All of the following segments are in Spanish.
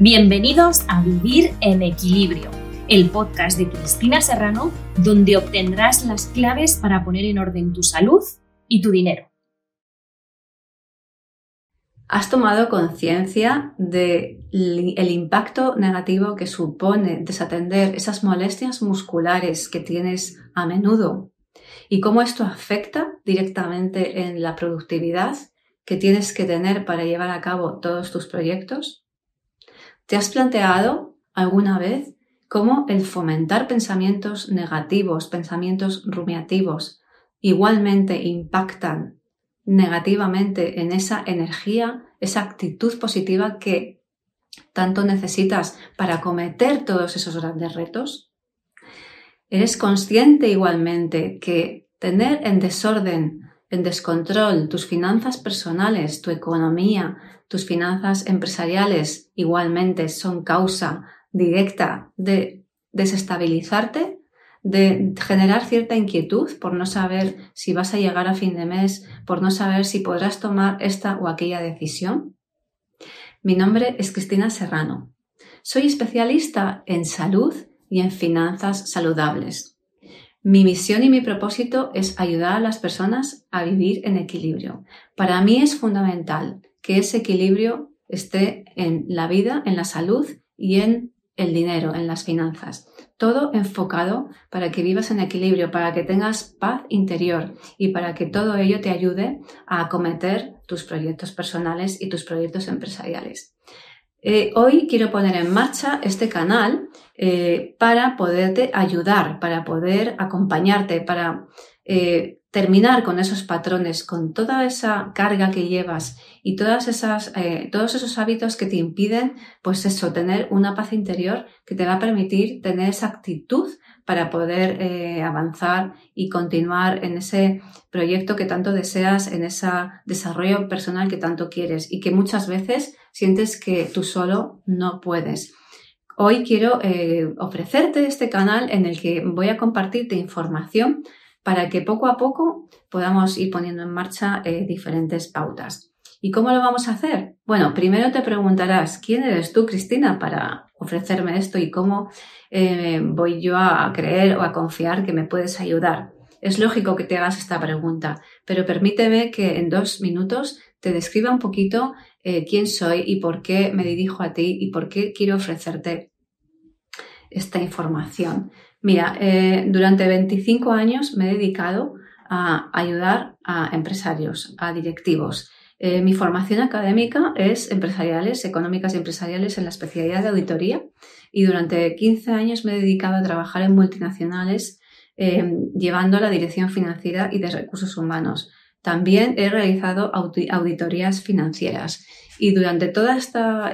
Bienvenidos a Vivir en Equilibrio, el podcast de Cristina Serrano, donde obtendrás las claves para poner en orden tu salud y tu dinero. ¿Has tomado conciencia del impacto negativo que supone desatender esas molestias musculares que tienes a menudo? ¿Y cómo esto afecta directamente en la productividad que tienes que tener para llevar a cabo todos tus proyectos? ¿Te has planteado alguna vez cómo el fomentar pensamientos negativos, pensamientos rumiativos, igualmente impactan negativamente en esa energía, esa actitud positiva que tanto necesitas para acometer todos esos grandes retos? ¿Eres consciente igualmente que tener en desorden, en descontrol tus finanzas personales, tu economía, tus finanzas empresariales igualmente son causa directa de desestabilizarte, de generar cierta inquietud por no saber si vas a llegar a fin de mes, por no saber si podrás tomar esta o aquella decisión? Mi nombre es Cristina Serrano. Soy especialista en salud y en finanzas saludables. Mi misión y mi propósito es ayudar a las personas a vivir en equilibrio. Para mí es fundamental que ese equilibrio esté en la vida, en la salud y en el dinero, en las finanzas. Todo enfocado para que vivas en equilibrio, para que tengas paz interior y para que todo ello te ayude a acometer tus proyectos personales y tus proyectos empresariales. Eh, hoy quiero poner en marcha este canal eh, para poderte ayudar, para poder acompañarte, para eh, terminar con esos patrones, con toda esa carga que llevas y todas esas, todos esos hábitos que te impiden, pues eso, tener una paz interior que te va a permitir tener esa actitud para poder eh, avanzar y continuar en ese proyecto que tanto deseas, en ese desarrollo personal que tanto quieres y que muchas veces sientes que tú solo no puedes. Hoy quiero eh, ofrecerte este canal en el que voy a compartirte información para que poco a poco podamos ir poniendo en marcha eh, diferentes pautas. ¿Y cómo lo vamos a hacer? Bueno, primero te preguntarás, ¿quién eres tú, Cristina, para ofrecerme esto y cómo eh, voy yo a creer o a confiar que me puedes ayudar? Es lógico que te hagas esta pregunta, pero permíteme que en dos minutos te describa un poquito eh, quién soy y por qué me dirijo a ti y por qué quiero ofrecerte esta información. Mira, eh, durante 25 años me he dedicado a ayudar a empresarios, a directivos. Eh, mi formación académica es empresariales, económicas y empresariales en la especialidad de auditoría y durante 15 años me he dedicado a trabajar en multinacionales eh, llevando la dirección financiera y de recursos humanos. También he realizado auditorías financieras y durante toda esta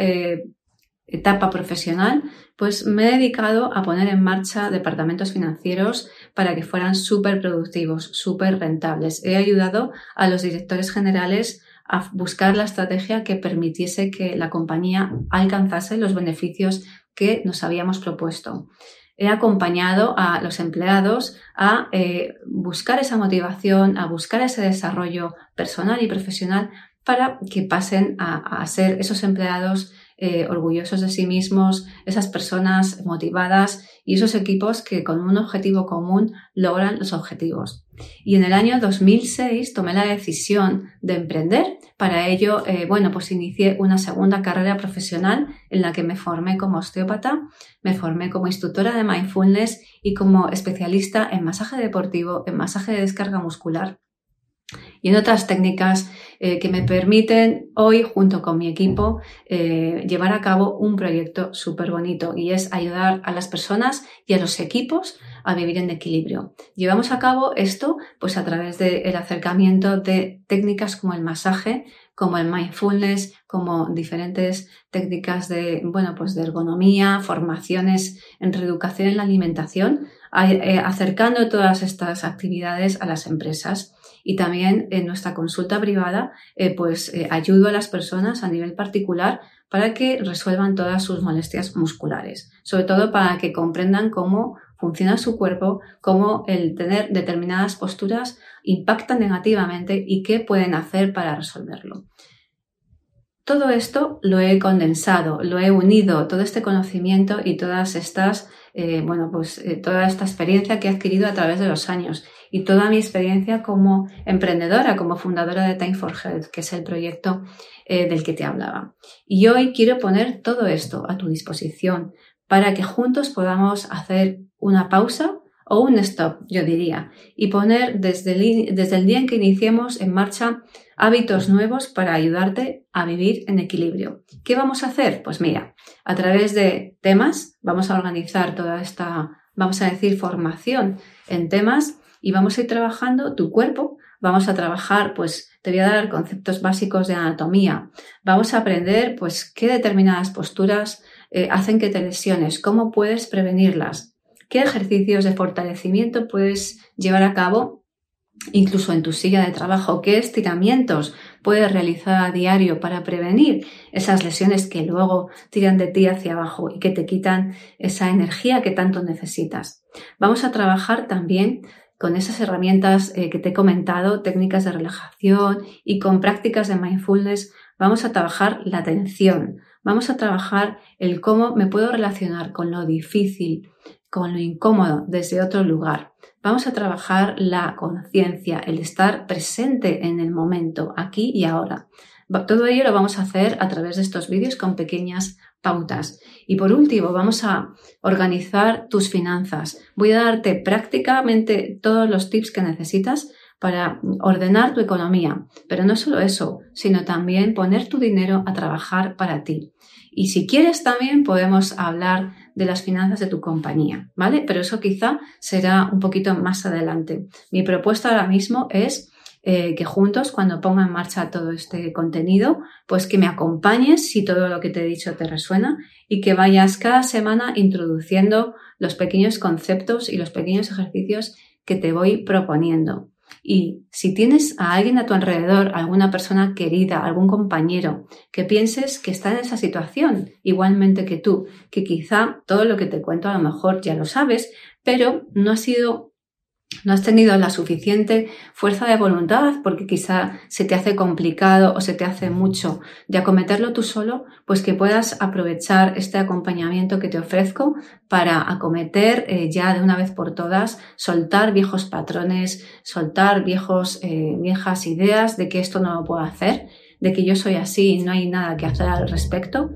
etapa profesional, pues me he dedicado a poner en marcha departamentos financieros para que fueran súper productivos, súper rentables. He ayudado a los directores generales a buscar la estrategia que permitiese que la compañía alcanzase los beneficios que nos habíamos propuesto. He acompañado a los empleados a eh, buscar esa motivación, a buscar ese desarrollo personal y profesional para que pasen a ser esos empleados eh, orgullosos de sí mismos, esas personas motivadas y esos equipos que con un objetivo común logran los objetivos. Y en el año 2006 tomé la decisión de emprender. Para ello, eh, bueno, pues inicié una segunda carrera profesional en la que me formé como osteópata, me formé como instructora de mindfulness y como especialista en masaje deportivo, en masaje de descarga muscular y en otras técnicas eh, que me permiten hoy, junto con mi equipo, eh, llevar a cabo un proyecto súper bonito y es ayudar a las personas y a los equipos a vivir en equilibrio. Llevamos a cabo esto pues a través del acercamiento de técnicas como el masaje, como el mindfulness, como diferentes técnicas de, bueno, pues de ergonomía, formaciones en reeducación en la alimentación, eh, acercando todas estas actividades a las empresas y también en nuestra consulta privada, eh, pues eh, ayudo a las personas a nivel particular para que resuelvan todas sus molestias musculares, sobre todo para que comprendan cómo funciona su cuerpo, cómo el tener determinadas posturas impacta negativamente y qué pueden hacer para resolverlo. Todo esto lo he condensado, lo he unido, todo este conocimiento y todas estas, eh, bueno, pues eh, toda esta experiencia que he adquirido a través de los años y toda mi experiencia como emprendedora, como fundadora de Time for Health, que es el proyecto eh, del que te hablaba. Y hoy quiero poner todo esto a tu disposición para que juntos podamos hacer una pausa o un stop, yo diría, y poner desde el, desde el día en que iniciemos en marcha hábitos nuevos para ayudarte a vivir en equilibrio. ¿Qué vamos a hacer? Pues mira, a través de temas vamos a organizar toda esta, vamos a decir, formación en temas y vamos a ir trabajando tu cuerpo, vamos a trabajar, pues te voy a dar conceptos básicos de anatomía, vamos a aprender, pues, qué determinadas posturas eh, hacen que te lesiones, cómo puedes prevenirlas, qué ejercicios de fortalecimiento puedes llevar a cabo incluso en tu silla de trabajo, qué estiramientos puedes realizar a diario para prevenir esas lesiones que luego tiran de ti hacia abajo y que te quitan esa energía que tanto necesitas. Vamos a trabajar también con esas herramientas eh, que te he comentado, técnicas de relajación y con prácticas de mindfulness, vamos a trabajar la atención, vamos a trabajar el cómo me puedo relacionar con lo difícil, con lo incómodo desde otro lugar. Vamos a trabajar la conciencia, el estar presente en el momento, aquí y ahora. Todo ello lo vamos a hacer a través de estos vídeos con pequeñas pautas. Y por último, vamos a organizar tus finanzas. Voy a darte prácticamente todos los tips que necesitas para ordenar tu economía. Pero no solo eso, sino también poner tu dinero a trabajar para ti. Y si quieres también podemos hablar de las finanzas de tu compañía, ¿vale? Pero eso quizá será un poquito más adelante. Mi propuesta ahora mismo es eh, que juntos, cuando ponga en marcha todo este contenido, pues que me acompañes si todo lo que te he dicho te resuena y que vayas cada semana introduciendo los pequeños conceptos y los pequeños ejercicios que te voy proponiendo. Y si tienes a alguien a tu alrededor, alguna persona querida, algún compañero, que pienses que está en esa situación, igualmente que tú, que quizá todo lo que te cuento a lo mejor ya lo sabes, pero no ha sido no has tenido la suficiente fuerza de voluntad porque quizá se te hace complicado o se te hace mucho de acometerlo tú solo, pues que puedas aprovechar este acompañamiento que te ofrezco para acometer eh, ya de una vez por todas, soltar viejos patrones, soltar viejos, eh, viejas ideas de que esto no lo puedo hacer, de que yo soy así y no hay nada que hacer al respecto,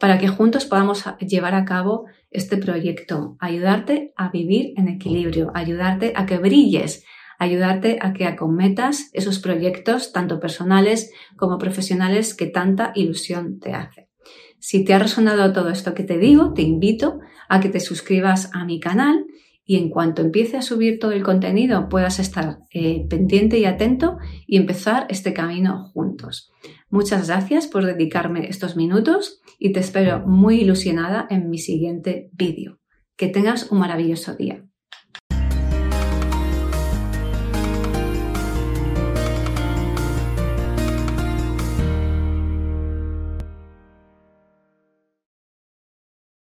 para que juntos podamos llevar a cabo este proyecto, ayudarte a vivir en equilibrio, ayudarte a que brilles, ayudarte a que acometas esos proyectos, tanto personales como profesionales, que tanta ilusión te hace. Si te ha resonado todo esto que te digo, te invito a que te suscribas a mi canal y en cuanto empiece a subir todo el contenido puedas estar eh, pendiente y atento y empezar este camino juntos. Muchas gracias por dedicarme estos minutos y te espero muy ilusionada en mi siguiente vídeo. Que tengas un maravilloso día.